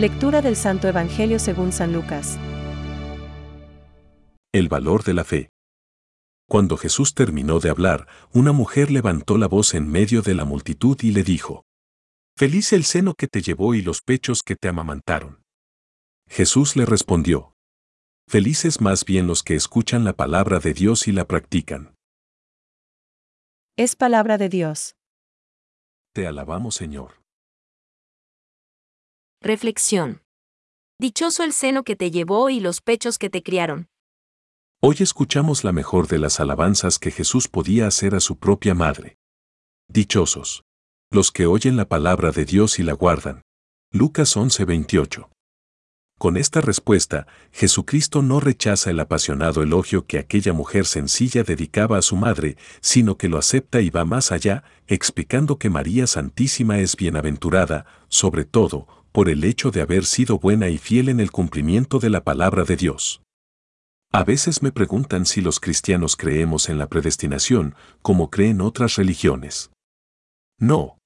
Lectura del Santo Evangelio según San Lucas. El valor de la fe. Cuando Jesús terminó de hablar, una mujer levantó la voz en medio de la multitud y le dijo, Feliz el seno que te llevó y los pechos que te amamantaron. Jesús le respondió, Felices más bien los que escuchan la palabra de Dios y la practican. Es palabra de Dios. Te alabamos Señor. Reflexión. Dichoso el seno que te llevó y los pechos que te criaron. Hoy escuchamos la mejor de las alabanzas que Jesús podía hacer a su propia madre. Dichosos. Los que oyen la palabra de Dios y la guardan. Lucas 11:28. Con esta respuesta, Jesucristo no rechaza el apasionado elogio que aquella mujer sencilla dedicaba a su madre, sino que lo acepta y va más allá, explicando que María Santísima es bienaventurada, sobre todo, por el hecho de haber sido buena y fiel en el cumplimiento de la palabra de Dios. A veces me preguntan si los cristianos creemos en la predestinación, como creen otras religiones. No.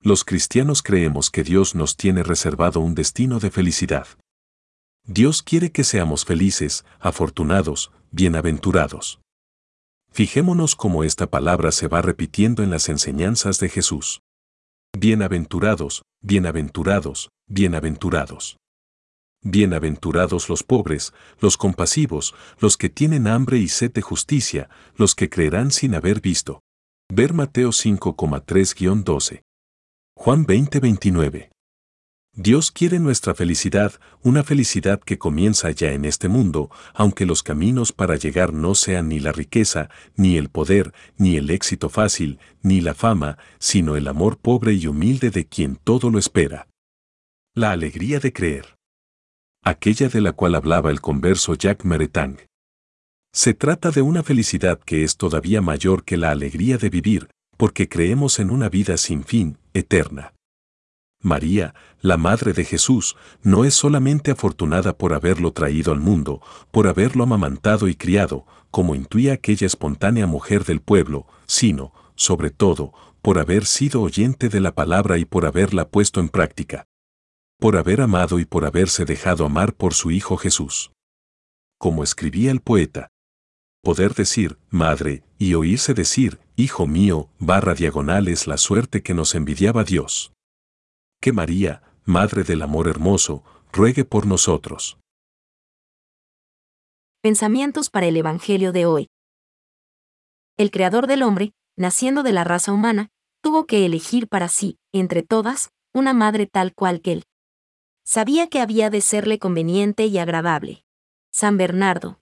Los cristianos creemos que Dios nos tiene reservado un destino de felicidad. Dios quiere que seamos felices, afortunados, bienaventurados. Fijémonos cómo esta palabra se va repitiendo en las enseñanzas de Jesús. Bienaventurados, bienaventurados, bienaventurados. Bienaventurados los pobres, los compasivos, los que tienen hambre y sed de justicia, los que creerán sin haber visto. Ver Mateo 5,3-12. Juan 20:29. Dios quiere nuestra felicidad, una felicidad que comienza ya en este mundo, aunque los caminos para llegar no sean ni la riqueza, ni el poder, ni el éxito fácil, ni la fama, sino el amor pobre y humilde de quien todo lo espera. La alegría de creer aquella de la cual hablaba el converso Jacques Meretang. Se trata de una felicidad que es todavía mayor que la alegría de vivir, porque creemos en una vida sin fin, eterna. María, la Madre de Jesús, no es solamente afortunada por haberlo traído al mundo, por haberlo amamantado y criado, como intuía aquella espontánea mujer del pueblo, sino, sobre todo, por haber sido oyente de la palabra y por haberla puesto en práctica por haber amado y por haberse dejado amar por su Hijo Jesús. Como escribía el poeta, poder decir, Madre, y oírse decir, Hijo mío, barra diagonal es la suerte que nos envidiaba Dios. Que María, Madre del Amor Hermoso, ruegue por nosotros. Pensamientos para el Evangelio de hoy. El Creador del hombre, naciendo de la raza humana, tuvo que elegir para sí, entre todas, una madre tal cual que él. Sabía que había de serle conveniente y agradable. San Bernardo.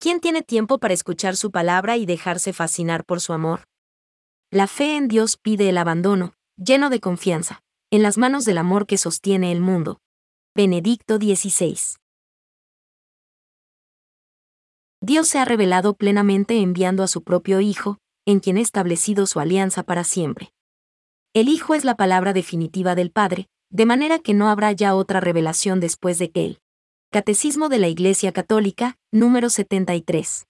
¿Quién tiene tiempo para escuchar su palabra y dejarse fascinar por su amor? La fe en Dios pide el abandono, lleno de confianza, en las manos del amor que sostiene el mundo. Benedicto XVI. Dios se ha revelado plenamente enviando a su propio Hijo, en quien ha establecido su alianza para siempre. El Hijo es la palabra definitiva del Padre, de manera que no habrá ya otra revelación después de él. Catecismo de la Iglesia Católica, número 73.